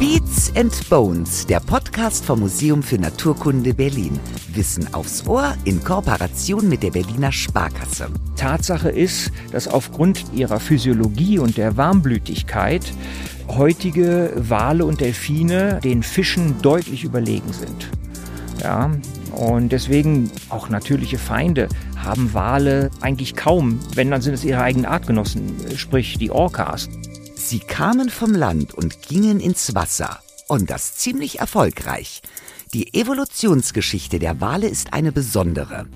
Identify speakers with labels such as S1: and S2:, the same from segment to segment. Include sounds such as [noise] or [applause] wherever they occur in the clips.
S1: Beats and Bones, der Podcast vom Museum für Naturkunde Berlin. Wissen aufs Ohr in Kooperation mit der Berliner Sparkasse.
S2: Tatsache ist, dass aufgrund ihrer Physiologie und der Warmblütigkeit heutige Wale und Delfine den Fischen deutlich überlegen sind. Ja, und deswegen auch natürliche Feinde haben Wale eigentlich kaum, wenn dann sind es ihre eigenen Artgenossen, sprich die Orcas.
S1: Sie kamen vom Land und gingen ins Wasser. Und das ziemlich erfolgreich. Die Evolutionsgeschichte der Wale ist eine besondere.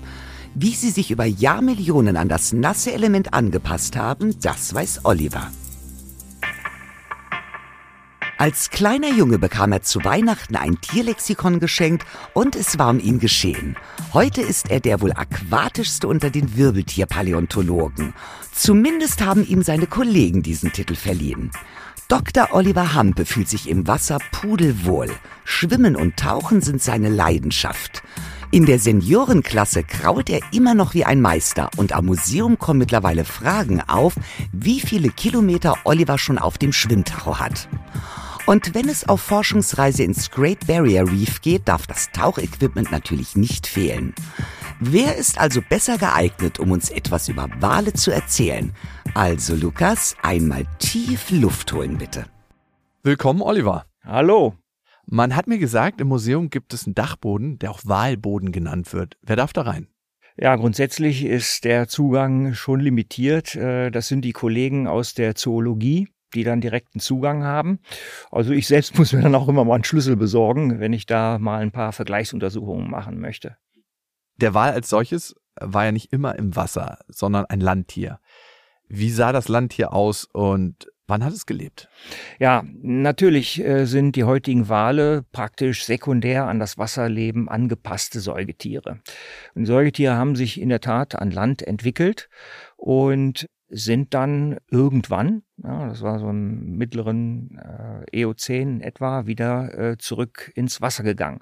S1: Wie sie sich über Jahrmillionen an das nasse Element angepasst haben, das weiß Oliver. Als kleiner Junge bekam er zu Weihnachten ein Tierlexikon geschenkt und es war um ihn geschehen. Heute ist er der wohl aquatischste unter den Wirbeltierpaläontologen. Zumindest haben ihm seine Kollegen diesen Titel verliehen. Dr. Oliver Hampe fühlt sich im Wasser pudelwohl. Schwimmen und Tauchen sind seine Leidenschaft. In der Seniorenklasse krault er immer noch wie ein Meister und am Museum kommen mittlerweile Fragen auf, wie viele Kilometer Oliver schon auf dem Schwimmtacho hat. Und wenn es auf Forschungsreise ins Great Barrier Reef geht, darf das Tauchequipment natürlich nicht fehlen. Wer ist also besser geeignet, um uns etwas über Wale zu erzählen? Also Lukas, einmal tief Luft holen bitte.
S3: Willkommen, Oliver.
S2: Hallo.
S3: Man hat mir gesagt, im Museum gibt es einen Dachboden, der auch Walboden genannt wird. Wer darf da rein?
S2: Ja, grundsätzlich ist der Zugang schon limitiert. Äh, das sind die Kollegen aus der Zoologie die dann direkten Zugang haben. Also ich selbst muss mir dann auch immer mal einen Schlüssel besorgen, wenn ich da mal ein paar Vergleichsuntersuchungen machen möchte.
S3: Der Wal als solches war ja nicht immer im Wasser, sondern ein Landtier. Wie sah das Landtier aus und wann hat es gelebt?
S2: Ja, natürlich äh, sind die heutigen Wale praktisch sekundär an das Wasserleben angepasste Säugetiere. Und Säugetiere haben sich in der Tat an Land entwickelt und sind dann irgendwann, ja, das war so im mittleren äh, Eozän etwa, wieder äh, zurück ins Wasser gegangen.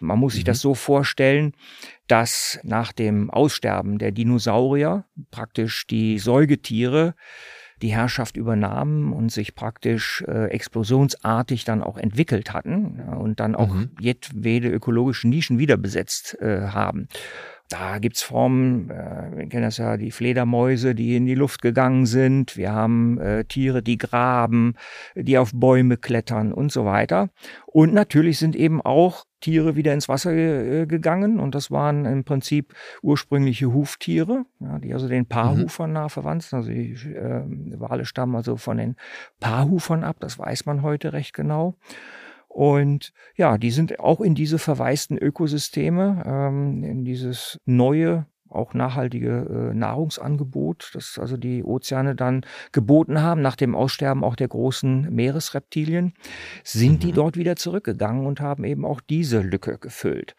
S2: Man muss sich das mhm. so vorstellen, dass nach dem Aussterben der Dinosaurier praktisch die Säugetiere die Herrschaft übernahmen und sich praktisch äh, explosionsartig dann auch entwickelt hatten ja, und dann auch mhm. jedwede ökologische Nischen wieder besetzt äh, haben. Da gibt's Formen, äh, wir kennen das ja, die Fledermäuse, die in die Luft gegangen sind. Wir haben äh, Tiere, die graben, die auf Bäume klettern und so weiter. Und natürlich sind eben auch Tiere wieder ins Wasser äh, gegangen und das waren im Prinzip ursprüngliche Huftiere, ja, die also den Paarhufern mhm. nah verwandt sind. Also die äh, Wale stammen also von den Paarhufern ab, das weiß man heute recht genau. Und ja, die sind auch in diese verwaisten Ökosysteme, ähm, in dieses neue auch nachhaltige äh, Nahrungsangebot, das also die Ozeane dann geboten haben, nach dem Aussterben auch der großen Meeresreptilien, sind mhm. die dort wieder zurückgegangen und haben eben auch diese Lücke gefüllt.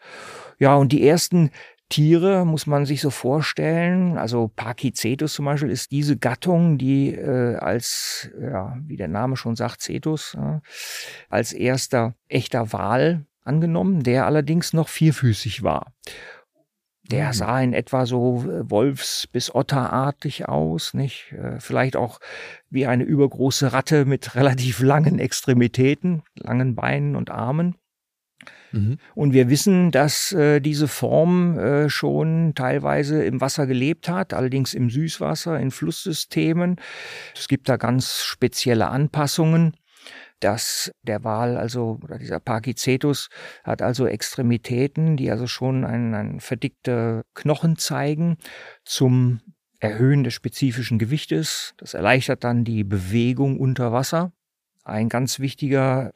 S2: Ja, und die ersten Tiere muss man sich so vorstellen. Also Pachycetus zum Beispiel ist diese Gattung, die äh, als, ja, wie der Name schon sagt, Cetus, äh, als erster echter Wal angenommen, der allerdings noch vierfüßig war. Der mhm. sah in etwa so äh, Wolfs- bis Otterartig aus, nicht? Äh, vielleicht auch wie eine übergroße Ratte mit [laughs] relativ langen Extremitäten, langen Beinen und Armen. Mhm. Und wir wissen, dass äh, diese Form äh, schon teilweise im Wasser gelebt hat, allerdings im Süßwasser, in Flusssystemen. Es gibt da ganz spezielle Anpassungen dass der Wal, also oder dieser Pachycetus, hat also Extremitäten, die also schon ein, ein verdickte Knochen zeigen zum Erhöhen des spezifischen Gewichtes. Das erleichtert dann die Bewegung unter Wasser. Ein ganz wichtiger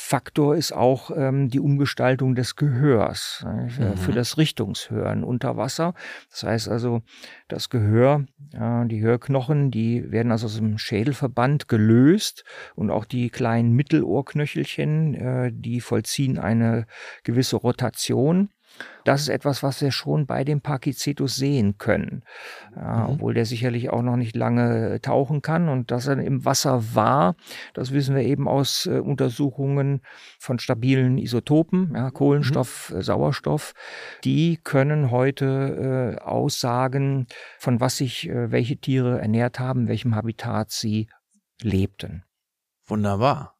S2: Faktor ist auch ähm, die Umgestaltung des Gehörs äh, mhm. für das Richtungshören unter Wasser. Das heißt also, das Gehör, äh, die Hörknochen, die werden also aus dem Schädelverband gelöst und auch die kleinen Mittelohrknöchelchen, äh, die vollziehen eine gewisse Rotation. Das ist etwas, was wir schon bei dem Pachycetus sehen können. Ja, mhm. Obwohl der sicherlich auch noch nicht lange tauchen kann und dass er im Wasser war, das wissen wir eben aus äh, Untersuchungen von stabilen Isotopen, ja, Kohlenstoff, mhm. äh, Sauerstoff. Die können heute äh, aussagen, von was sich äh, welche Tiere ernährt haben, welchem Habitat sie lebten.
S3: Wunderbar.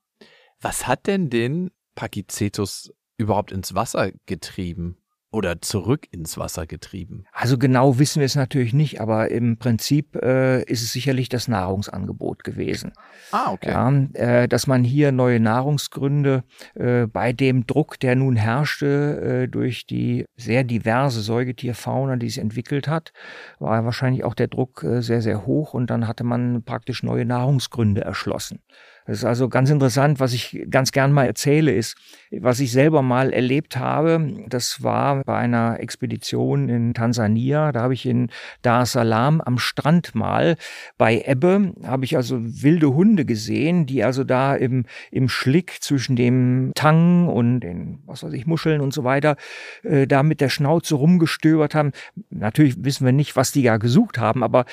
S3: Was hat denn den Pakicetus überhaupt ins Wasser getrieben? Oder zurück ins Wasser getrieben?
S2: Also genau wissen wir es natürlich nicht, aber im Prinzip äh, ist es sicherlich das Nahrungsangebot gewesen.
S3: Ah, okay.
S2: Ja, äh, dass man hier neue Nahrungsgründe äh, bei dem Druck, der nun herrschte äh, durch die sehr diverse Säugetierfauna, die sich entwickelt hat, war wahrscheinlich auch der Druck äh, sehr, sehr hoch und dann hatte man praktisch neue Nahrungsgründe erschlossen. Das ist also ganz interessant, was ich ganz gern mal erzähle, ist, was ich selber mal erlebt habe. Das war bei einer Expedition in Tansania. Da habe ich in Dar es Salaam am Strand mal bei Ebbe, habe ich also wilde Hunde gesehen, die also da im, im Schlick zwischen dem Tang und den, was weiß ich, Muscheln und so weiter, äh, da mit der Schnauze rumgestöbert haben. Natürlich wissen wir nicht, was die da gesucht haben, aber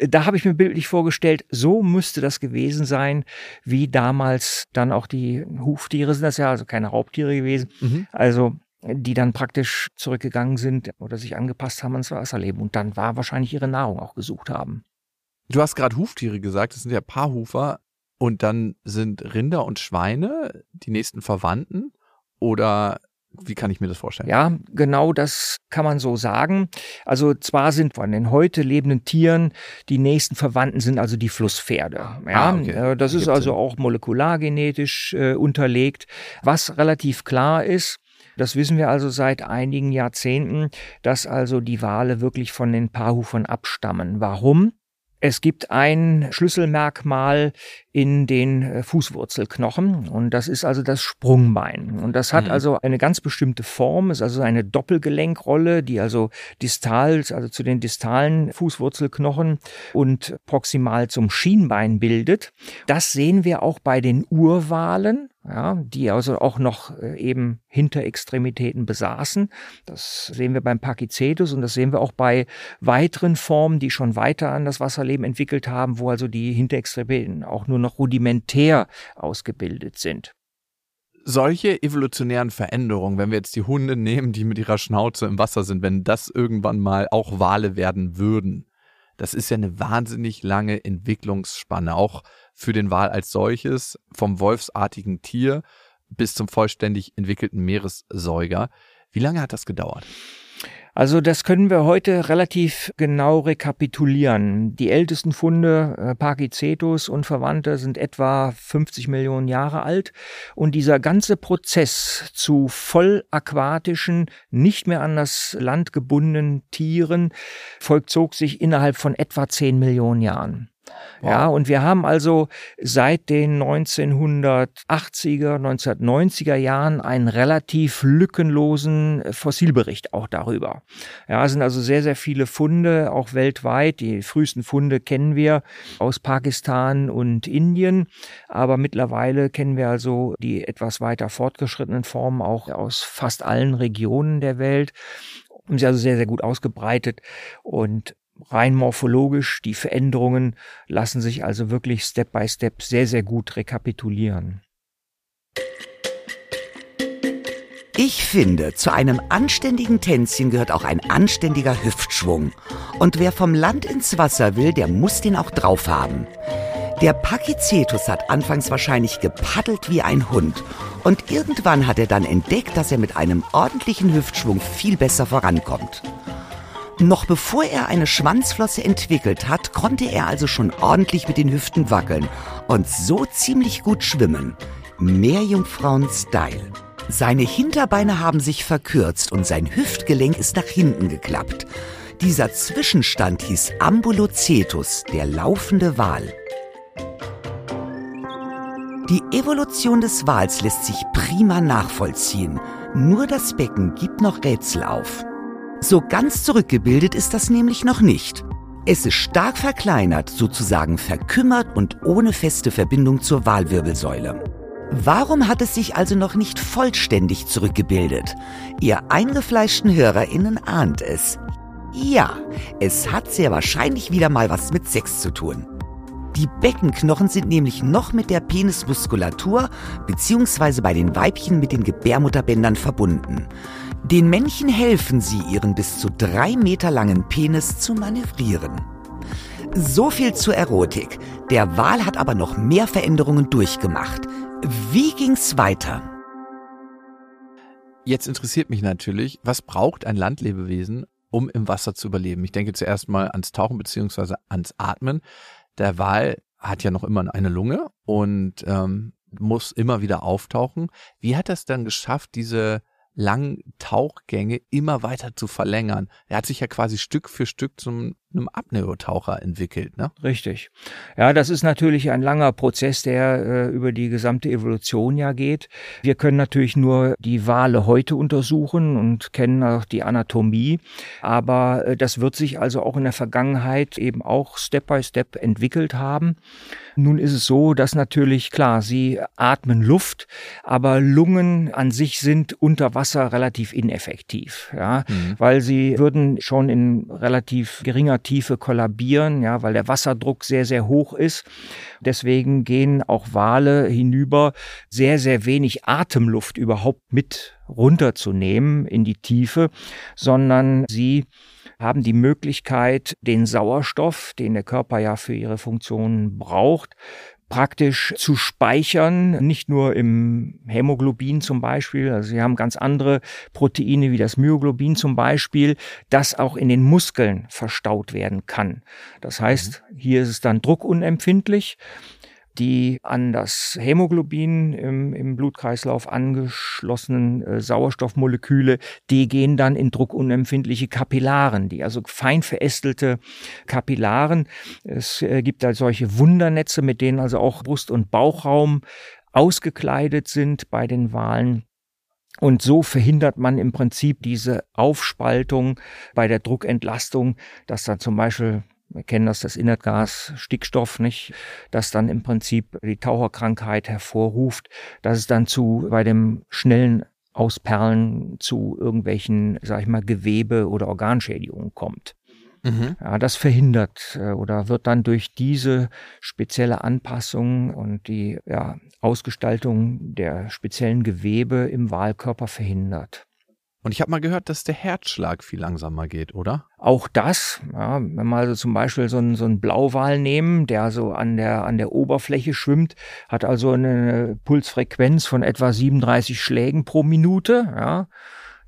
S2: da habe ich mir bildlich vorgestellt, so müsste das gewesen sein, wie damals dann auch die Huftiere sind das ja, also keine Raubtiere gewesen. Mhm. Also die dann praktisch zurückgegangen sind oder sich angepasst haben ans Wasserleben und dann war wahrscheinlich ihre Nahrung auch gesucht haben.
S3: Du hast gerade Huftiere gesagt, das sind ja Paarhufer und dann sind Rinder und Schweine die nächsten Verwandten oder wie kann ich mir das vorstellen?
S2: Ja, genau das kann man so sagen. Also zwar sind von den heute lebenden Tieren die nächsten Verwandten sind also die Flusspferde. Ja, ah, okay. Äh, das ist also auch molekulargenetisch äh, unterlegt. Was relativ klar ist, das wissen wir also seit einigen Jahrzehnten, dass also die Wale wirklich von den Paarhufern abstammen. Warum? Es gibt ein Schlüsselmerkmal in den äh, Fußwurzelknochen und das ist also das Sprungbein. Und das hat mhm. also eine ganz bestimmte Form, ist also eine Doppelgelenkrolle, die also distal, also zu den distalen Fußwurzelknochen und proximal zum Schienbein bildet. Das sehen wir auch bei den Urwalen ja, die also auch noch äh, eben Hinterextremitäten besaßen. Das sehen wir beim Pakicetus und das sehen wir auch bei weiteren Formen, die schon weiter an das Wasserleben entwickelt haben, wo also die Hinterextremitäten auch nur noch rudimentär ausgebildet sind.
S3: Solche evolutionären Veränderungen, wenn wir jetzt die Hunde nehmen, die mit ihrer Schnauze im Wasser sind, wenn das irgendwann mal auch Wale werden würden, das ist ja eine wahnsinnig lange Entwicklungsspanne, auch für den Wal als solches, vom wolfsartigen Tier bis zum vollständig entwickelten Meeressäuger. Wie lange hat das gedauert?
S2: Also das können wir heute relativ genau rekapitulieren. Die ältesten Funde, äh, Pakicetus und Verwandte, sind etwa 50 Millionen Jahre alt. Und dieser ganze Prozess zu vollaquatischen, nicht mehr an das Land gebundenen Tieren vollzog sich innerhalb von etwa 10 Millionen Jahren. Wow. Ja, und wir haben also seit den 1980er, 1990er Jahren einen relativ lückenlosen Fossilbericht auch darüber. Ja, es sind also sehr, sehr viele Funde, auch weltweit. Die frühesten Funde kennen wir aus Pakistan und Indien, aber mittlerweile kennen wir also die etwas weiter fortgeschrittenen Formen auch aus fast allen Regionen der Welt. Und sie also sehr, sehr gut ausgebreitet. Und rein morphologisch, die Veränderungen lassen sich also wirklich Step by Step sehr, sehr gut rekapitulieren.
S1: Ich finde, zu einem anständigen Tänzchen gehört auch ein anständiger Hüftschwung. Und wer vom Land ins Wasser will, der muss den auch drauf haben. Der Pakicetus hat anfangs wahrscheinlich gepaddelt wie ein Hund. Und irgendwann hat er dann entdeckt, dass er mit einem ordentlichen Hüftschwung viel besser vorankommt. Noch bevor er eine Schwanzflosse entwickelt hat, konnte er also schon ordentlich mit den Hüften wackeln und so ziemlich gut schwimmen. Meerjungfrauen-Style. Seine Hinterbeine haben sich verkürzt und sein Hüftgelenk ist nach hinten geklappt. Dieser Zwischenstand hieß Ambulocetus, der laufende Wal. Die Evolution des Wals lässt sich prima nachvollziehen. Nur das Becken gibt noch Rätsel auf. So ganz zurückgebildet ist das nämlich noch nicht. Es ist stark verkleinert, sozusagen verkümmert und ohne feste Verbindung zur Walwirbelsäule. Warum hat es sich also noch nicht vollständig zurückgebildet? Ihr eingefleischten HörerInnen ahnt es. Ja, es hat sehr wahrscheinlich wieder mal was mit Sex zu tun. Die Beckenknochen sind nämlich noch mit der Penismuskulatur bzw. bei den Weibchen mit den Gebärmutterbändern verbunden. Den Männchen helfen sie, ihren bis zu drei Meter langen Penis zu manövrieren. So viel zur Erotik. Der Wal hat aber noch mehr Veränderungen durchgemacht. Wie ging's weiter?
S3: Jetzt interessiert mich natürlich, was braucht ein Landlebewesen, um im Wasser zu überleben? Ich denke zuerst mal ans Tauchen beziehungsweise ans Atmen. Der Wal hat ja noch immer eine Lunge und ähm, muss immer wieder auftauchen. Wie hat es dann geschafft, diese langen Tauchgänge immer weiter zu verlängern? Er hat sich ja quasi Stück für Stück zum einem Apneotaucher entwickelt, ne?
S2: Richtig. Ja, das ist natürlich ein langer Prozess, der äh, über die gesamte Evolution ja geht. Wir können natürlich nur die Wale heute untersuchen und kennen auch die Anatomie, aber äh, das wird sich also auch in der Vergangenheit eben auch Step by Step entwickelt haben. Nun ist es so, dass natürlich klar, sie atmen Luft, aber Lungen an sich sind unter Wasser relativ ineffektiv, ja, mhm. weil sie würden schon in relativ geringer Tiefe kollabieren, ja, weil der Wasserdruck sehr, sehr hoch ist. Deswegen gehen auch Wale hinüber, sehr, sehr wenig Atemluft überhaupt mit runterzunehmen in die Tiefe, sondern sie haben die Möglichkeit, den Sauerstoff, den der Körper ja für ihre Funktionen braucht, praktisch zu speichern, nicht nur im Hämoglobin zum Beispiel, also sie haben ganz andere Proteine wie das Myoglobin zum Beispiel, das auch in den Muskeln verstaut werden kann. Das heißt, mhm. hier ist es dann druckunempfindlich die an das Hämoglobin im, im Blutkreislauf angeschlossenen äh, Sauerstoffmoleküle, die gehen dann in druckunempfindliche Kapillaren, die also fein verästelte Kapillaren. Es äh, gibt da solche Wundernetze, mit denen also auch Brust- und Bauchraum ausgekleidet sind bei den Walen. Und so verhindert man im Prinzip diese Aufspaltung bei der Druckentlastung, dass dann zum Beispiel wir kennen das, das Innertgas Stickstoff, nicht, das dann im Prinzip die Taucherkrankheit hervorruft, dass es dann zu, bei dem schnellen Ausperlen zu irgendwelchen, sag ich mal, Gewebe- oder Organschädigungen kommt. Mhm. Ja, das verhindert äh, oder wird dann durch diese spezielle Anpassung und die ja, Ausgestaltung der speziellen Gewebe im Wahlkörper verhindert.
S3: Und ich habe mal gehört, dass der Herzschlag viel langsamer geht, oder?
S2: Auch das, ja, wenn wir also zum Beispiel so einen, so einen Blauwal nehmen, der so an der, an der Oberfläche schwimmt, hat also eine Pulsfrequenz von etwa 37 Schlägen pro Minute. Ja.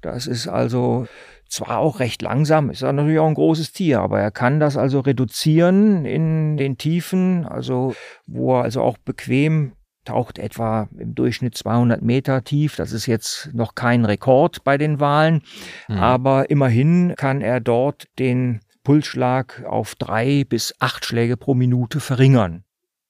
S2: Das ist also zwar auch recht langsam, ist natürlich auch ein großes Tier, aber er kann das also reduzieren in den Tiefen, also wo er also auch bequem taucht etwa im Durchschnitt 200 Meter tief. Das ist jetzt noch kein Rekord bei den Walen, mhm. aber immerhin kann er dort den Pulsschlag auf drei bis acht Schläge pro Minute verringern.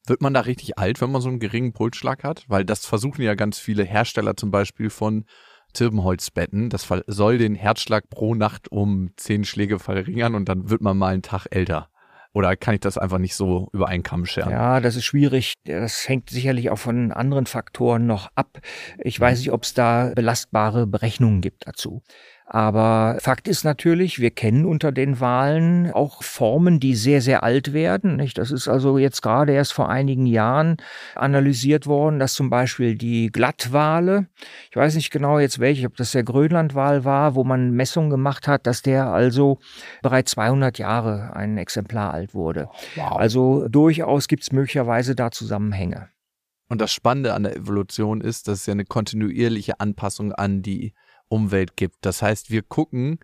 S3: Wird man da richtig alt, wenn man so einen geringen Pulsschlag hat? Weil das versuchen ja ganz viele Hersteller zum Beispiel von Zirbenholzbetten. Das soll den Herzschlag pro Nacht um zehn Schläge verringern und dann wird man mal einen Tag älter. Oder kann ich das einfach nicht so über einen Kamm scheren?
S2: Ja, das ist schwierig. Das hängt sicherlich auch von anderen Faktoren noch ab. Ich weiß nicht, ob es da belastbare Berechnungen gibt dazu. Aber Fakt ist natürlich, wir kennen unter den Wahlen auch Formen, die sehr, sehr alt werden. Nicht? Das ist also jetzt gerade erst vor einigen Jahren analysiert worden, dass zum Beispiel die Glattwale, ich weiß nicht genau jetzt welche, ob das der Grönlandwal war, wo man Messungen gemacht hat, dass der also bereits 200 Jahre ein Exemplar alt wurde. Wow. Also durchaus gibt es möglicherweise da Zusammenhänge.
S3: Und das Spannende an der Evolution ist, dass es ja eine kontinuierliche Anpassung an die Umwelt gibt. Das heißt, wir gucken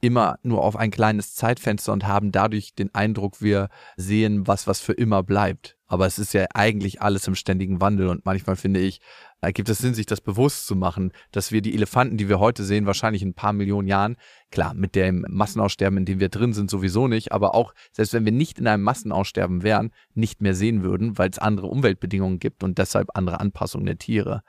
S3: immer nur auf ein kleines Zeitfenster und haben dadurch den Eindruck, wir sehen was, was für immer bleibt. Aber es ist ja eigentlich alles im ständigen Wandel und manchmal finde ich, ergibt es Sinn, sich das bewusst zu machen, dass wir die Elefanten, die wir heute sehen, wahrscheinlich in ein paar Millionen Jahren, klar, mit dem Massenaussterben, in dem wir drin sind, sowieso nicht, aber auch, selbst wenn wir nicht in einem Massenaussterben wären, nicht mehr sehen würden, weil es andere Umweltbedingungen gibt und deshalb andere Anpassungen der Tiere.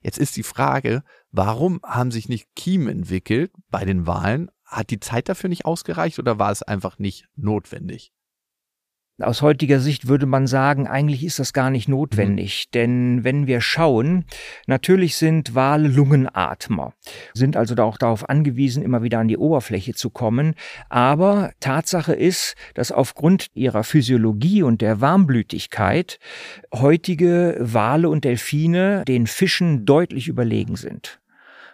S3: Jetzt ist die Frage, warum haben sich nicht Kiemen entwickelt bei den Wahlen? Hat die Zeit dafür nicht ausgereicht oder war es einfach nicht notwendig?
S2: Aus heutiger Sicht würde man sagen, eigentlich ist das gar nicht notwendig, mhm. denn wenn wir schauen, natürlich sind Wale Lungenatmer, sind also auch darauf angewiesen, immer wieder an die Oberfläche zu kommen, aber Tatsache ist, dass aufgrund ihrer Physiologie und der Warmblütigkeit heutige Wale und Delfine den Fischen deutlich überlegen sind.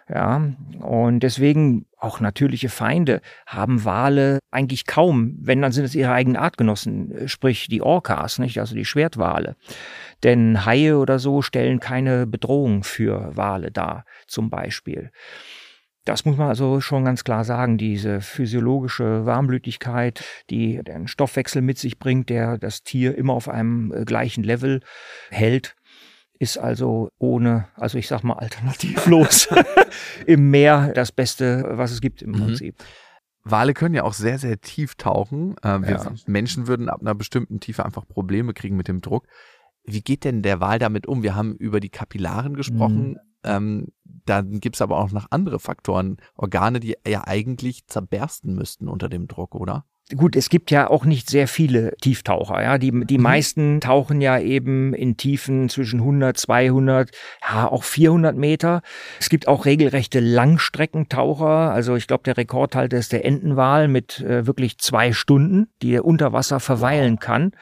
S2: Ja, und deswegen auch natürliche Feinde haben Wale eigentlich kaum, wenn dann sind es ihre eigenen Artgenossen, sprich die Orcas, nicht, also die Schwertwale. Denn Haie oder so stellen keine Bedrohung für Wale dar, zum Beispiel. Das muss man also schon ganz klar sagen. Diese physiologische Warmblütigkeit, die den Stoffwechsel mit sich bringt, der das Tier immer auf einem äh, gleichen Level hält, ist also ohne, also ich sag mal alternativlos [laughs] im Meer das Beste, was es gibt im mhm. Prinzip.
S3: Wale können ja auch sehr, sehr tief tauchen. Äh, wir ja. Menschen würden ab einer bestimmten Tiefe einfach Probleme kriegen mit dem Druck. Wie geht denn der Wal damit um? Wir haben über die Kapillaren gesprochen. Mhm. Ähm, dann gibt es aber auch noch andere Faktoren, Organe, die ja eigentlich zerbersten müssten unter dem Druck, oder?
S2: Gut, es gibt ja auch nicht sehr viele Tieftaucher. Ja, die die mhm. meisten tauchen ja eben in Tiefen zwischen 100, 200, ja auch 400 Meter. Es gibt auch regelrechte Langstreckentaucher. Also ich glaube, der Rekordhalter ist der Entenwal mit äh, wirklich zwei Stunden, die er unter Wasser verweilen kann.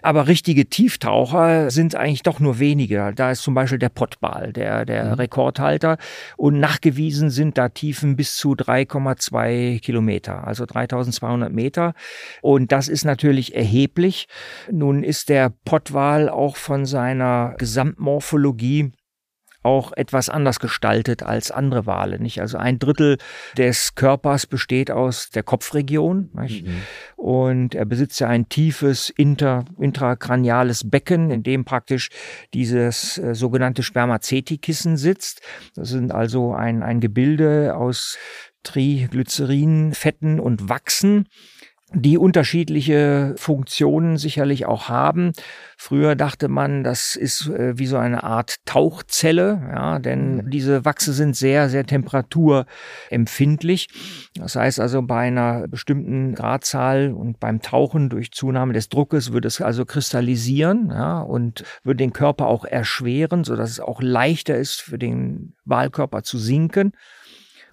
S2: Aber richtige Tieftaucher sind eigentlich doch nur wenige. Da ist zum Beispiel der Pottwal, der der mhm. Rekordhalter. Und nachgewiesen sind da Tiefen bis zu 3,2 Kilometer, also 3200 Meter. Meter. Und das ist natürlich erheblich. Nun ist der Pottwal auch von seiner Gesamtmorphologie auch etwas anders gestaltet als andere Wale. Nicht? Also ein Drittel des Körpers besteht aus der Kopfregion mhm. und er besitzt ja ein tiefes inter, intrakraniales Becken, in dem praktisch dieses äh, sogenannte Spermaceti-Kissen sitzt. Das sind also ein, ein Gebilde aus Triglycerin, Fetten und Wachsen die unterschiedliche Funktionen sicherlich auch haben. Früher dachte man, das ist äh, wie so eine Art Tauchzelle, ja, denn mhm. diese Wachse sind sehr, sehr temperaturempfindlich. Das heißt also, bei einer bestimmten Gradzahl und beim Tauchen durch Zunahme des Druckes würde es also kristallisieren, ja, und würde den Körper auch erschweren, so dass es auch leichter ist für den Wahlkörper zu sinken.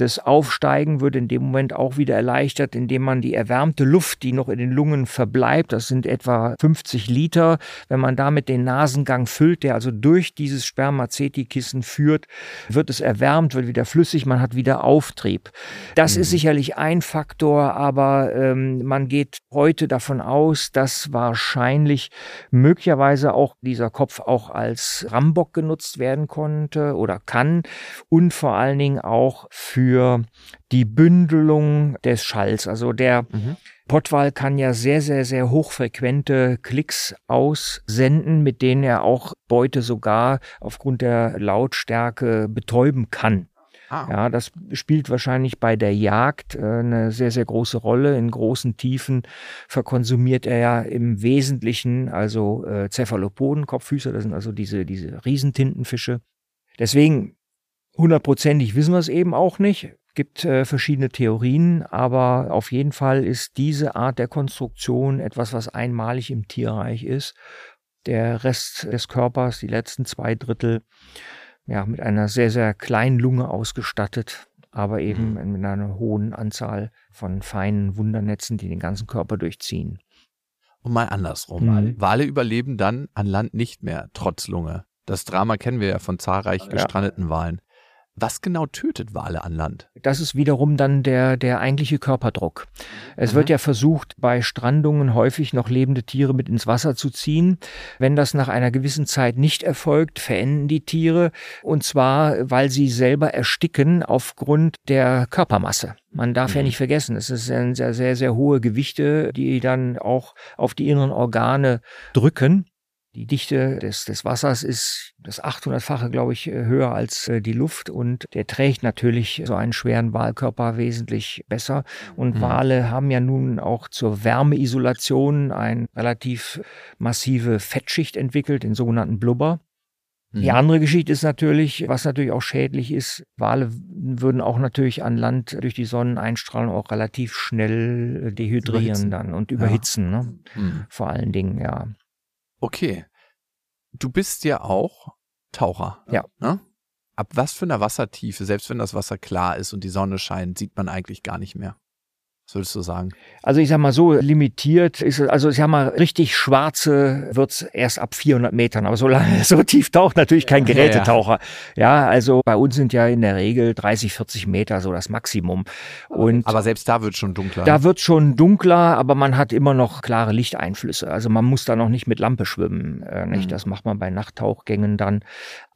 S2: Das Aufsteigen wird in dem Moment auch wieder erleichtert, indem man die erwärmte Luft, die noch in den Lungen verbleibt, das sind etwa 50 Liter, wenn man damit den Nasengang füllt, der also durch dieses Spermaceti-Kissen führt, wird es erwärmt, wird wieder flüssig, man hat wieder Auftrieb. Das mhm. ist sicherlich ein Faktor, aber ähm, man geht heute davon aus, dass wahrscheinlich möglicherweise auch dieser Kopf auch als Rambock genutzt werden konnte oder kann und vor allen Dingen auch für für die Bündelung des Schalls. Also der mhm. Pottwal kann ja sehr, sehr, sehr hochfrequente Klicks aussenden, mit denen er auch Beute sogar aufgrund der Lautstärke betäuben kann. Ah. Ja, das spielt wahrscheinlich bei der Jagd äh, eine sehr, sehr große Rolle. In großen Tiefen verkonsumiert er ja im Wesentlichen also äh, Cephalopoden, Kopffüßer, das sind also diese, diese Riesentintenfische. Deswegen Hundertprozentig wissen wir es eben auch nicht. Gibt äh, verschiedene Theorien, aber auf jeden Fall ist diese Art der Konstruktion etwas, was einmalig im Tierreich ist. Der Rest des Körpers, die letzten zwei Drittel, ja, mit einer sehr, sehr kleinen Lunge ausgestattet, aber eben mhm. mit einer hohen Anzahl von feinen Wundernetzen, die den ganzen Körper durchziehen.
S3: Und mal andersrum. Mhm. Wale überleben dann an Land nicht mehr, trotz Lunge. Das Drama kennen wir ja von zahlreich gestrandeten ja. Walen. Was genau tötet Wale an Land?
S2: Das ist wiederum dann der, der eigentliche Körperdruck. Es mhm. wird ja versucht, bei Strandungen häufig noch lebende Tiere mit ins Wasser zu ziehen. Wenn das nach einer gewissen Zeit nicht erfolgt, verenden die Tiere. Und zwar, weil sie selber ersticken aufgrund der Körpermasse. Man darf mhm. ja nicht vergessen, es sind sehr, sehr, sehr hohe Gewichte, die dann auch auf die inneren Organe drücken. Die Dichte des, des Wassers ist das 800-fache, glaube ich, äh, höher als äh, die Luft und der trägt natürlich so einen schweren Walkörper wesentlich besser. Und mhm. Wale haben ja nun auch zur Wärmeisolation eine relativ massive Fettschicht entwickelt, den sogenannten Blubber. Die mhm. andere Geschichte ist natürlich, was natürlich auch schädlich ist, Wale würden auch natürlich an Land durch die Sonneneinstrahlung auch relativ schnell äh, dehydrieren überhitzen. dann und überhitzen, ja. ne? Mhm. Vor allen Dingen, ja.
S3: Okay. Du bist ja auch Taucher.
S2: Ja.
S3: Ne? Ab was für einer Wassertiefe, selbst wenn das Wasser klar ist und die Sonne scheint, sieht man eigentlich gar nicht mehr. Würdest du sagen?
S2: Also ich sag mal so, limitiert ist also ich sag mal, richtig schwarze wird's erst ab 400 Metern, aber so lange, so tief taucht natürlich kein Gerätetaucher. Ja, also bei uns sind ja in der Regel 30, 40 Meter so das Maximum. Und
S3: aber selbst da wird schon dunkler.
S2: Da wird schon dunkler, aber man hat immer noch klare Lichteinflüsse. Also man muss da noch nicht mit Lampe schwimmen. Äh, nicht? Mhm. Das macht man bei Nachttauchgängen dann.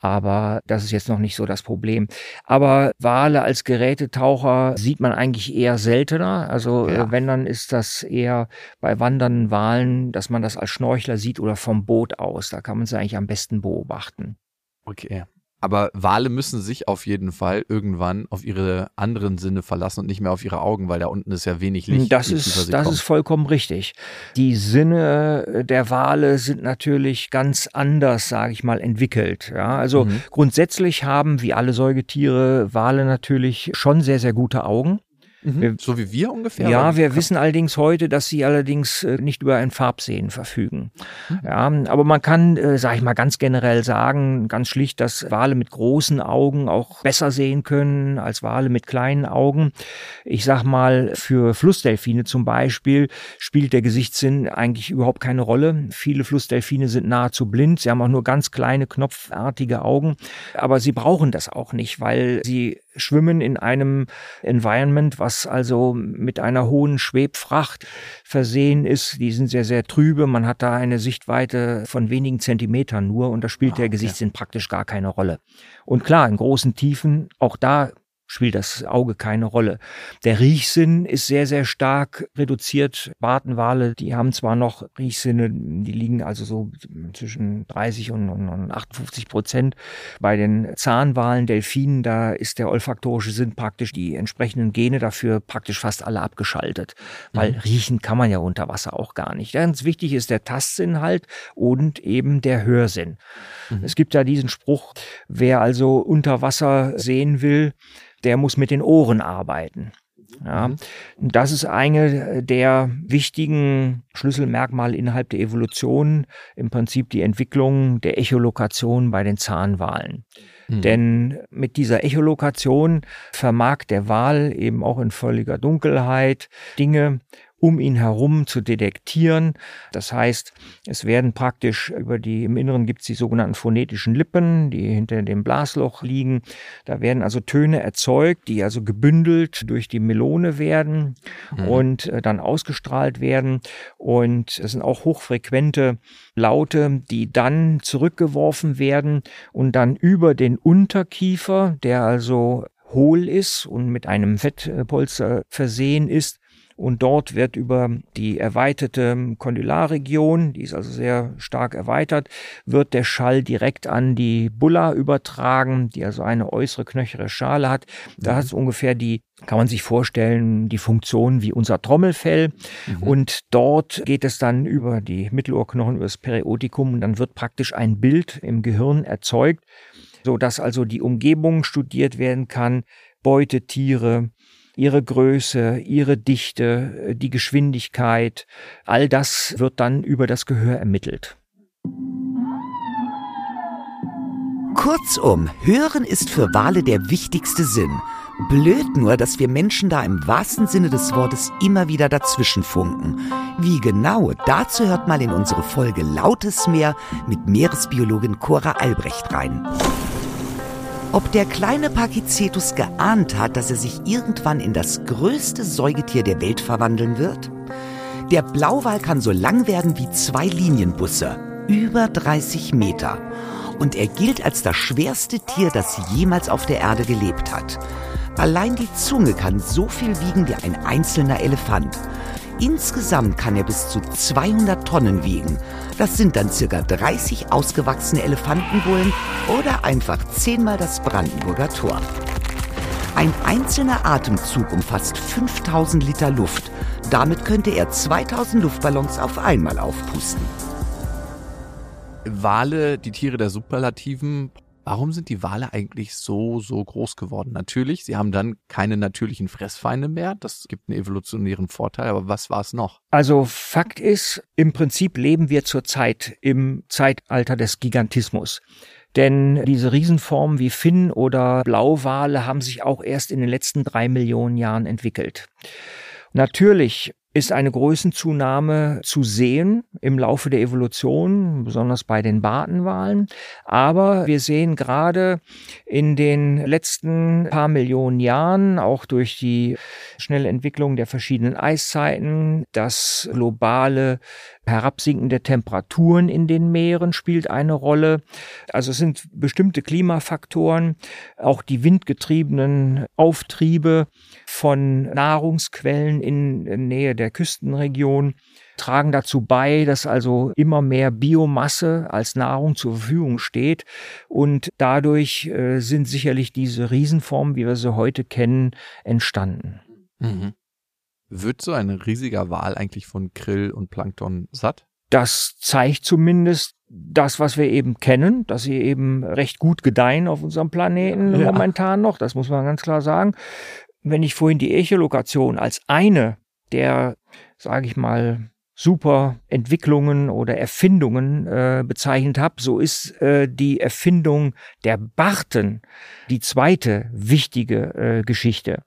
S2: Aber das ist jetzt noch nicht so das Problem. Aber Wale als Gerätetaucher sieht man eigentlich eher seltener. Also äh, ja. wenn, dann ist das eher bei wandernden Walen, dass man das als Schnorchler sieht oder vom Boot aus. Da kann man sie eigentlich am besten beobachten.
S3: Okay. Aber Wale müssen sich auf jeden Fall irgendwann auf ihre anderen Sinne verlassen und nicht mehr auf ihre Augen, weil da unten ist ja wenig Licht.
S2: Das ist, das ist vollkommen richtig. Die Sinne der Wale sind natürlich ganz anders, sage ich mal, entwickelt. Ja, also mhm. grundsätzlich haben, wie alle Säugetiere, Wale natürlich schon sehr, sehr gute Augen.
S3: Mhm. So wie wir ungefähr?
S2: Ja, wir wissen allerdings heute, dass sie allerdings äh, nicht über ein Farbsehen verfügen. Mhm. Ja, aber man kann, äh, sage ich mal ganz generell sagen, ganz schlicht, dass Wale mit großen Augen auch besser sehen können als Wale mit kleinen Augen. Ich sag mal, für Flussdelfine zum Beispiel spielt der Gesichtssinn eigentlich überhaupt keine Rolle. Viele Flussdelfine sind nahezu blind. Sie haben auch nur ganz kleine knopfartige Augen. Aber sie brauchen das auch nicht, weil sie schwimmen in einem Environment, was also mit einer hohen Schwebfracht versehen ist. Die sind sehr, sehr trübe. Man hat da eine Sichtweite von wenigen Zentimetern nur und da spielt ah, der Gesichtssinn ja. praktisch gar keine Rolle. Und klar, in großen Tiefen, auch da spielt das Auge keine Rolle. Der Riechsinn ist sehr, sehr stark reduziert. Bartenwale, die haben zwar noch Riechsinne, die liegen also so zwischen 30 und 58 Prozent. Bei den Zahnwalen, Delfinen, da ist der olfaktorische Sinn praktisch die entsprechenden Gene dafür praktisch fast alle abgeschaltet. Weil mhm. riechen kann man ja unter Wasser auch gar nicht. Ganz wichtig ist der Tastsinn halt und eben der Hörsinn. Mhm. Es gibt ja diesen Spruch, wer also unter Wasser sehen will, der muss mit den Ohren arbeiten. Ja, mhm. das ist eine der wichtigen Schlüsselmerkmale innerhalb der Evolution, im Prinzip die Entwicklung der Echolokation bei den Zahnwalen. Mhm. Denn mit dieser Echolokation vermag der Wal eben auch in völliger Dunkelheit Dinge um ihn herum zu detektieren. Das heißt, es werden praktisch über die, im Inneren gibt es die sogenannten phonetischen Lippen, die hinter dem Blasloch liegen. Da werden also Töne erzeugt, die also gebündelt durch die Melone werden mhm. und äh, dann ausgestrahlt werden. Und es sind auch hochfrequente Laute, die dann zurückgeworfen werden und dann über den Unterkiefer, der also hohl ist und mit einem Fettpolster versehen ist, und dort wird über die erweiterte Kondylarregion, die ist also sehr stark erweitert, wird der Schall direkt an die Bulla übertragen, die also eine äußere knöchere Schale hat. Da mhm. hat es ungefähr die, kann man sich vorstellen, die Funktion wie unser Trommelfell. Mhm. Und dort geht es dann über die Mittelohrknochen, über das Periotikum und dann wird praktisch ein Bild im Gehirn erzeugt, so dass also die Umgebung studiert werden kann, Beutetiere, ihre Größe, ihre Dichte, die Geschwindigkeit, all das wird dann über das Gehör ermittelt.
S1: Kurzum, Hören ist für Wale der wichtigste Sinn. Blöd nur, dass wir Menschen da im wahrsten Sinne des Wortes immer wieder dazwischen funken. Wie genau, dazu hört mal in unsere Folge Lautes Meer mit Meeresbiologin Cora Albrecht rein. Ob der kleine Pakicetus geahnt hat, dass er sich irgendwann in das größte Säugetier der Welt verwandeln wird? Der Blauwal kann so lang werden wie zwei Linienbusse, über 30 Meter. Und er gilt als das schwerste Tier, das jemals auf der Erde gelebt hat. Allein die Zunge kann so viel wiegen wie ein einzelner Elefant. Insgesamt kann er bis zu 200 Tonnen wiegen. Das sind dann circa 30 ausgewachsene Elefantenbullen oder einfach zehnmal das Brandenburger Tor. Ein einzelner Atemzug umfasst 5000 Liter Luft. Damit könnte er 2000 Luftballons auf einmal aufpusten.
S3: Wale, die Tiere der Superlativen, Warum sind die Wale eigentlich so, so groß geworden? Natürlich, sie haben dann keine natürlichen Fressfeinde mehr. Das gibt einen evolutionären Vorteil. Aber was war es noch?
S2: Also Fakt ist, im Prinzip leben wir zurzeit im Zeitalter des Gigantismus. Denn diese Riesenformen wie Finn oder Blauwale haben sich auch erst in den letzten drei Millionen Jahren entwickelt. Natürlich ist eine Größenzunahme zu sehen im Laufe der Evolution, besonders bei den Bartenwalen. Aber wir sehen gerade in den letzten paar Millionen Jahren, auch durch die schnelle Entwicklung der verschiedenen Eiszeiten, dass globale herabsinkende Temperaturen in den Meeren spielt eine Rolle. Also es sind bestimmte Klimafaktoren, auch die windgetriebenen Auftriebe von Nahrungsquellen in Nähe der Küstenregion tragen dazu bei, dass also immer mehr Biomasse als Nahrung zur Verfügung steht und dadurch äh, sind sicherlich diese Riesenformen, wie wir sie heute kennen, entstanden. Mhm.
S3: Wird so ein riesiger Wal eigentlich von Krill und Plankton satt?
S2: Das zeigt zumindest das, was wir eben kennen, dass sie eben recht gut gedeihen auf unserem Planeten ja. momentan noch. Das muss man ganz klar sagen. Wenn ich vorhin die Echolokation als eine der, sage ich mal, super Entwicklungen oder Erfindungen äh, bezeichnet habe, so ist äh, die Erfindung der Barten die zweite wichtige äh, Geschichte.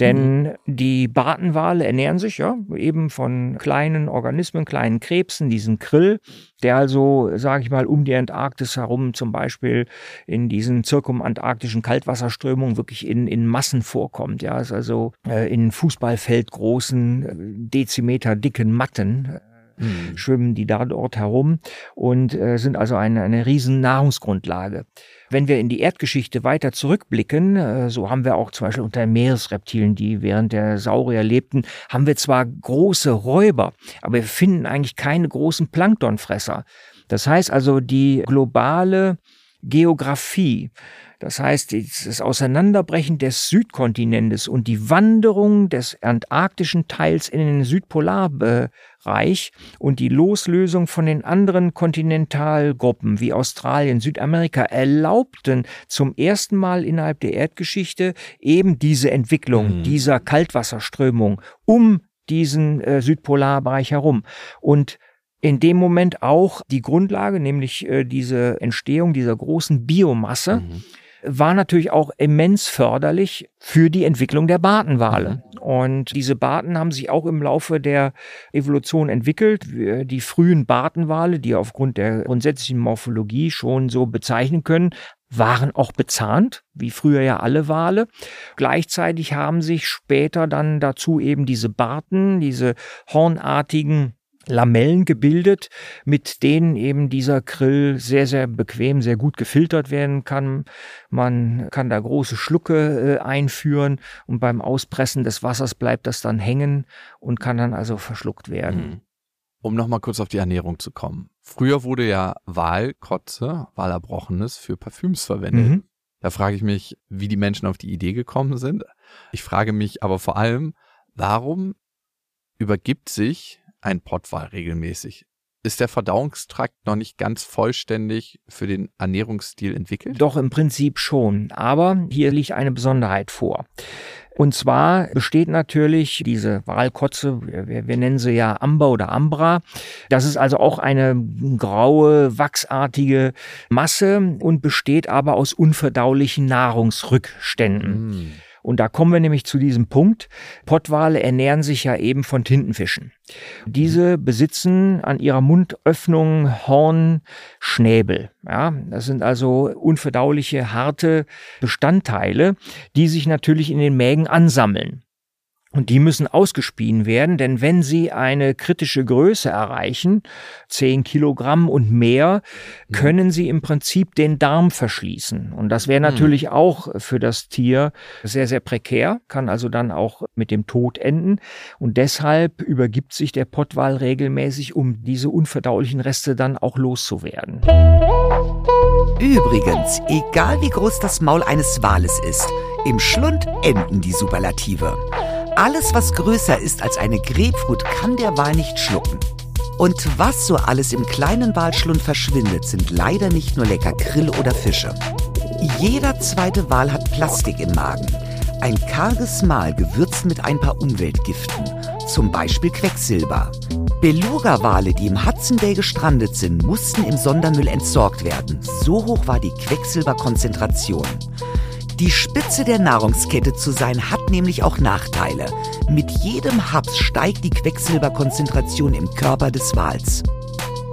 S2: Denn mhm. die Bartenwale ernähren sich ja eben von kleinen Organismen, kleinen Krebsen, diesen Krill, der also, sage ich mal, um die Antarktis herum zum Beispiel in diesen zirkumantarktischen Kaltwasserströmungen wirklich in, in Massen vorkommt. Ja, ist also äh, in Fußballfeldgroßen, äh, Dezimeter dicken Matten mhm. schwimmen die da dort herum und äh, sind also eine, eine riesen Nahrungsgrundlage. Wenn wir in die Erdgeschichte weiter zurückblicken, äh, so haben wir auch zum Beispiel unter Meeresreptilien, die während der Saurier lebten, haben wir zwar große Räuber, aber wir finden eigentlich keine großen Planktonfresser. Das heißt also, die globale Geografie das heißt, das Auseinanderbrechen des Südkontinentes und die Wanderung des antarktischen Teils in den Südpolarbereich und die Loslösung von den anderen Kontinentalgruppen wie Australien, Südamerika erlaubten zum ersten Mal innerhalb der Erdgeschichte eben diese Entwicklung mhm. dieser Kaltwasserströmung um diesen äh, Südpolarbereich herum. Und in dem Moment auch die Grundlage, nämlich äh, diese Entstehung dieser großen Biomasse, mhm war natürlich auch immens förderlich für die Entwicklung der Bartenwale. Mhm. Und diese Barten haben sich auch im Laufe der Evolution entwickelt. Die frühen Bartenwale, die aufgrund der grundsätzlichen Morphologie schon so bezeichnen können, waren auch bezahnt, wie früher ja alle Wale. Gleichzeitig haben sich später dann dazu eben diese Barten, diese hornartigen Lamellen gebildet, mit denen eben dieser Grill sehr, sehr bequem, sehr gut gefiltert werden kann. Man kann da große Schlucke äh, einführen und beim Auspressen des Wassers bleibt das dann hängen und kann dann also verschluckt werden. Mhm.
S3: Um nochmal kurz auf die Ernährung zu kommen. Früher wurde ja Walkotze, Walerbrochenes für Parfüms verwendet. Mhm. Da frage ich mich, wie die Menschen auf die Idee gekommen sind. Ich frage mich aber vor allem, warum übergibt sich ein Pottwal regelmäßig. Ist der Verdauungstrakt noch nicht ganz vollständig für den Ernährungsstil entwickelt?
S2: Doch, im Prinzip schon. Aber hier liegt eine Besonderheit vor. Und zwar besteht natürlich diese Walkotze, wir, wir, nennen sie ja Amber oder Ambra. Das ist also auch eine graue, wachsartige Masse und besteht aber aus unverdaulichen Nahrungsrückständen. Mm. Und da kommen wir nämlich zu diesem Punkt. Pottwale ernähren sich ja eben von Tintenfischen. Diese besitzen an ihrer Mundöffnung Hornschnäbel. Ja, das sind also unverdauliche, harte Bestandteile, die sich natürlich in den Mägen ansammeln. Und die müssen ausgespien werden, denn wenn sie eine kritische Größe erreichen, 10 Kilogramm und mehr, mhm. können sie im Prinzip den Darm verschließen. Und das wäre mhm. natürlich auch für das Tier sehr, sehr prekär, kann also dann auch mit dem Tod enden. Und deshalb übergibt sich der Pottwal regelmäßig, um diese unverdaulichen Reste dann auch loszuwerden.
S1: Übrigens, egal wie groß das Maul eines Wales ist, im Schlund enden die Superlative. Alles, was größer ist als eine Grapefruit, kann der Wal nicht schlucken. Und was so alles im kleinen Walschlund verschwindet, sind leider nicht nur lecker Grill oder Fische. Jeder zweite Wal hat Plastik im Magen. Ein karges Mahl gewürzt mit ein paar Umweltgiften, zum Beispiel Quecksilber. Beluga-Wale, die im Hudson Bay gestrandet sind, mussten im Sondermüll entsorgt werden. So hoch war die Quecksilberkonzentration. Die Spitze der Nahrungskette zu sein hat nämlich auch Nachteile. Mit jedem Haps steigt die Quecksilberkonzentration im Körper des Wals.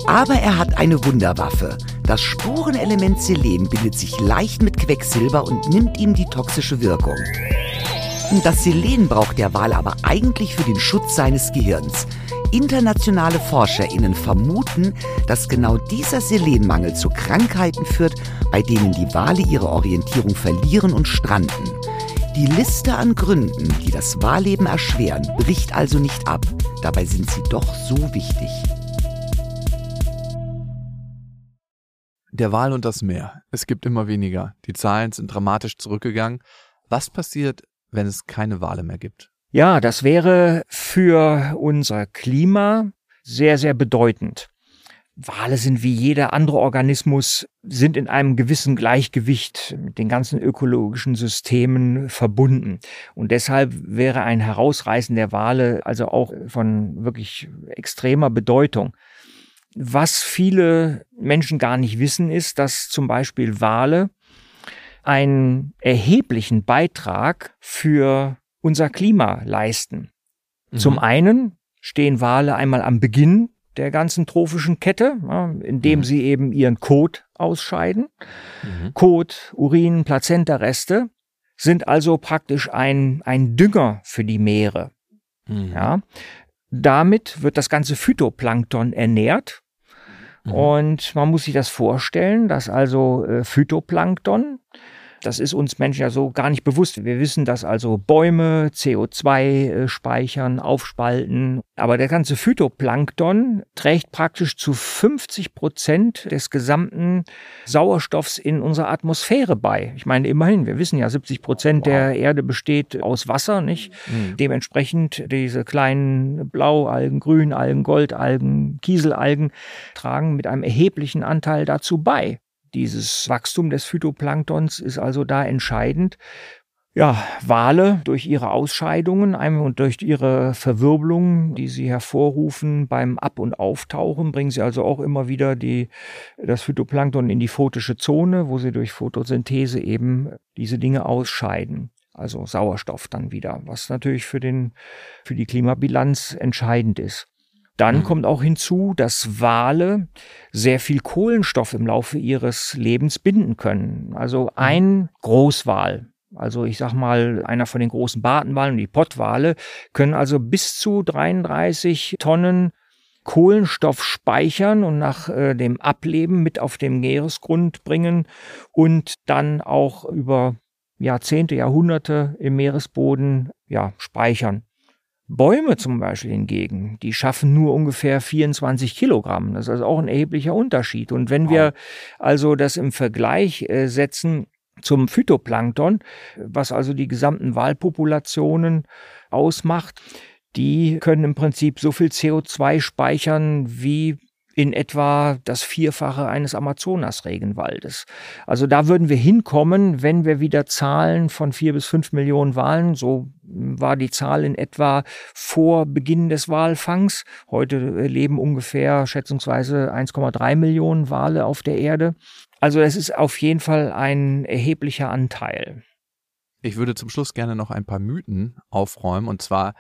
S1: Aber er hat eine Wunderwaffe. Das Spurenelement Selen bindet sich leicht mit Quecksilber und nimmt ihm die toxische Wirkung. Das Selen braucht der Wal aber eigentlich für den Schutz seines Gehirns. Internationale ForscherInnen vermuten, dass genau dieser Selenmangel zu Krankheiten führt, bei denen die Wale ihre Orientierung verlieren und stranden. Die Liste an Gründen, die das Wahlleben erschweren, bricht also nicht ab. Dabei sind sie doch so wichtig.
S3: Der Wal und das Meer. Es gibt immer weniger. Die Zahlen sind dramatisch zurückgegangen. Was passiert, wenn es keine Wale mehr gibt?
S2: Ja, das wäre für unser Klima sehr, sehr bedeutend. Wale sind wie jeder andere Organismus, sind in einem gewissen Gleichgewicht mit den ganzen ökologischen Systemen verbunden. Und deshalb wäre ein Herausreißen der Wale also auch von wirklich extremer Bedeutung. Was viele Menschen gar nicht wissen, ist, dass zum Beispiel Wale einen erheblichen Beitrag für unser Klima leisten. Mhm. Zum einen stehen Wale einmal am Beginn der ganzen trophischen Kette, indem mhm. sie eben ihren Kot ausscheiden. Mhm. Kot, Urin, Plazenta-Reste sind also praktisch ein, ein Dünger für die Meere. Mhm. Ja. Damit wird das ganze Phytoplankton ernährt. Mhm. Und man muss sich das vorstellen, dass also äh, Phytoplankton das ist uns Menschen ja so gar nicht bewusst. Wir wissen, dass also Bäume CO2 äh, speichern, aufspalten. Aber der ganze Phytoplankton trägt praktisch zu 50 Prozent des gesamten Sauerstoffs in unserer Atmosphäre bei. Ich meine, immerhin, wir wissen ja, 70 Prozent wow. der Erde besteht aus Wasser, nicht? Mhm. Dementsprechend diese kleinen Blaualgen, Grünalgen, Goldalgen, Kieselalgen tragen mit einem erheblichen Anteil dazu bei. Dieses Wachstum des Phytoplanktons ist also da entscheidend. Ja, Wale durch ihre Ausscheidungen und durch ihre Verwirbelungen, die sie hervorrufen beim Ab- und Auftauchen, bringen sie also auch immer wieder die, das Phytoplankton in die photische Zone, wo sie durch Photosynthese eben diese Dinge ausscheiden. Also Sauerstoff dann wieder, was natürlich für, den, für die Klimabilanz entscheidend ist. Dann mhm. kommt auch hinzu, dass Wale sehr viel Kohlenstoff im Laufe ihres Lebens binden können. Also mhm. ein Großwal, also ich sag mal, einer von den großen Bartenwalen, die Pottwale, können also bis zu 33 Tonnen Kohlenstoff speichern und nach äh, dem Ableben mit auf den Meeresgrund bringen und dann auch über Jahrzehnte, Jahrhunderte im Meeresboden ja, speichern. Bäume zum Beispiel hingegen, die schaffen nur ungefähr 24 Kilogramm. Das ist also auch ein erheblicher Unterschied. Und wenn wow. wir also das im Vergleich äh, setzen zum Phytoplankton, was also die gesamten Walpopulationen ausmacht, die können im Prinzip so viel CO2 speichern wie in etwa das Vierfache eines Amazonas-Regenwaldes. Also da würden wir hinkommen, wenn wir wieder Zahlen von vier bis fünf Millionen Wahlen, so war die Zahl in etwa vor Beginn des Walfangs. Heute leben ungefähr schätzungsweise 1,3 Millionen Wale auf der Erde. Also es ist auf jeden Fall ein erheblicher Anteil.
S3: Ich würde zum Schluss gerne noch ein paar Mythen aufräumen. Und zwar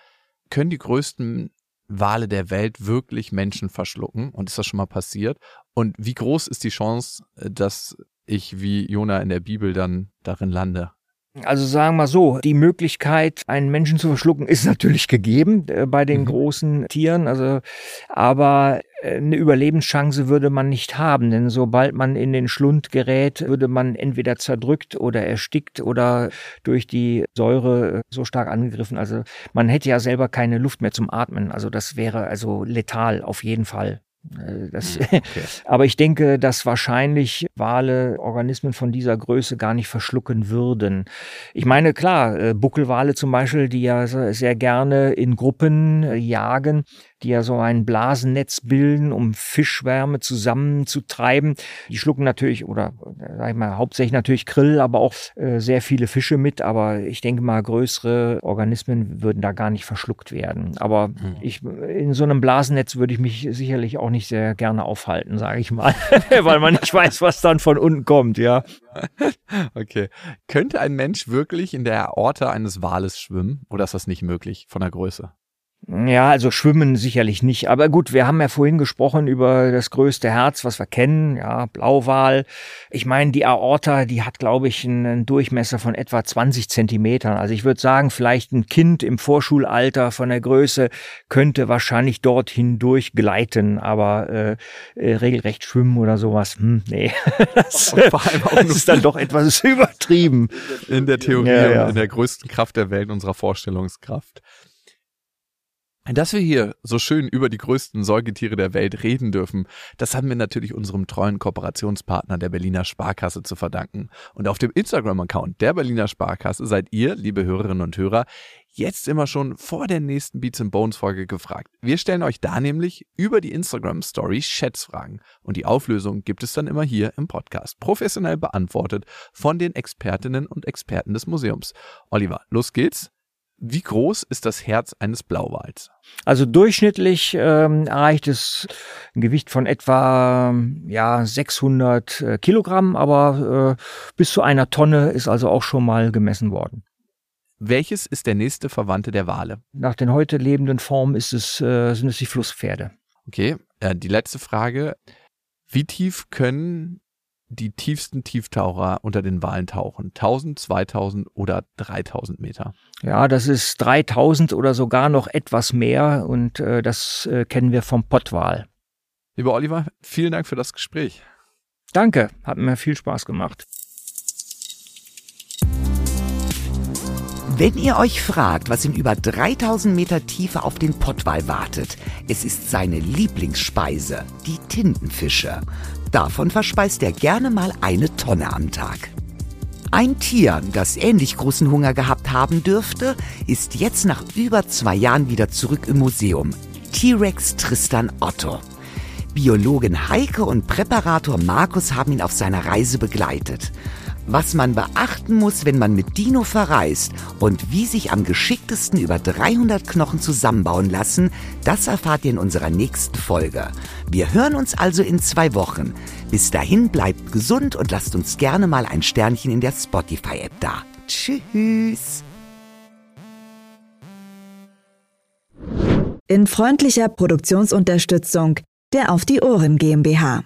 S3: können die größten Wale der Welt wirklich Menschen verschlucken? Und ist das schon mal passiert? Und wie groß ist die Chance, äh, dass ich wie Jona in der Bibel dann darin lande?
S2: Also sagen wir so, die Möglichkeit, einen Menschen zu verschlucken, ist natürlich gegeben äh, bei den mhm. großen Tieren. Also, aber äh, eine Überlebenschance würde man nicht haben, denn sobald man in den Schlund gerät, würde man entweder zerdrückt oder erstickt oder durch die Säure so stark angegriffen. Also man hätte ja selber keine Luft mehr zum Atmen. Also das wäre also letal auf jeden Fall. Äh, das, hm, [laughs] okay. aber ich denke, dass wahrscheinlich Wale Organismen von dieser Größe gar nicht verschlucken würden. Ich meine, klar, äh, Buckelwale zum Beispiel, die ja sehr gerne in Gruppen äh, jagen, die ja so ein Blasennetz bilden, um Fischwärme zusammenzutreiben. Die schlucken natürlich, oder sag ich mal, hauptsächlich natürlich Krill, aber auch äh, sehr viele Fische mit. Aber ich denke mal, größere Organismen würden da gar nicht verschluckt werden. Aber mhm. ich, in so einem Blasennetz würde ich mich sicherlich auch nicht sehr gerne aufhalten, sage ich mal, [laughs] weil man nicht weiß, was dann von unten kommt, ja. [laughs]
S3: Okay. Könnte ein Mensch wirklich in der Aorta eines Wales schwimmen oder ist das nicht möglich von der Größe?
S2: Ja, also schwimmen sicherlich nicht. Aber gut, wir haben ja vorhin gesprochen über das größte Herz, was wir kennen, ja, Blauwal. Ich meine, die Aorta, die hat, glaube ich, einen Durchmesser von etwa 20 Zentimetern. Also ich würde sagen, vielleicht ein Kind im Vorschulalter von der Größe könnte wahrscheinlich dorthin durchgleiten, aber äh, äh, regelrecht schwimmen oder sowas, hm, nee. [laughs] das, [laughs] das ist dann doch etwas übertrieben.
S3: In der Theorie ja, ja. und in der größten Kraft der Welt, unserer Vorstellungskraft. Dass wir hier so schön über die größten Säugetiere der Welt reden dürfen, das haben wir natürlich unserem treuen Kooperationspartner der Berliner Sparkasse zu verdanken. Und auf dem Instagram-Account der Berliner Sparkasse seid ihr, liebe Hörerinnen und Hörer, jetzt immer schon vor der nächsten Beats and Bones Folge gefragt. Wir stellen euch da nämlich über die Instagram Story Schätzfragen und die Auflösung gibt es dann immer hier im Podcast, professionell beantwortet von den Expertinnen und Experten des Museums. Oliver, los geht's. Wie groß ist das Herz eines Blauwals?
S2: Also durchschnittlich ähm, erreicht es ein Gewicht von etwa ja 600 äh, Kilogramm, aber äh, bis zu einer Tonne ist also auch schon mal gemessen worden.
S3: Welches ist der nächste Verwandte der Wale?
S2: Nach den heute lebenden Formen ist es, äh, sind es die Flusspferde.
S3: Okay, äh, die letzte Frage. Wie tief können die tiefsten Tieftaucher unter den Walen tauchen? 1000, 2000 oder 3000 Meter?
S2: Ja, das ist 3000 oder sogar noch etwas mehr und äh, das äh, kennen wir vom Pottwal.
S3: Lieber Oliver, vielen Dank für das Gespräch.
S2: Danke, hat mir viel Spaß gemacht.
S1: Wenn ihr euch fragt, was in über 3000 Meter Tiefe auf den Pottwal wartet, es ist seine Lieblingsspeise, die Tintenfische. Davon verspeist er gerne mal eine Tonne am Tag. Ein Tier, das ähnlich großen Hunger gehabt haben dürfte, ist jetzt nach über zwei Jahren wieder zurück im Museum. T-Rex Tristan Otto. Biologin Heike und Präparator Markus haben ihn auf seiner Reise begleitet was man beachten muss, wenn man mit Dino verreist und wie sich am geschicktesten über 300 Knochen zusammenbauen lassen, das erfahrt ihr in unserer nächsten Folge. Wir hören uns also in zwei Wochen. Bis dahin bleibt gesund und lasst uns gerne mal ein Sternchen in der Spotify-App da. Tschüss.
S4: In freundlicher Produktionsunterstützung der Auf die Ohren GmbH.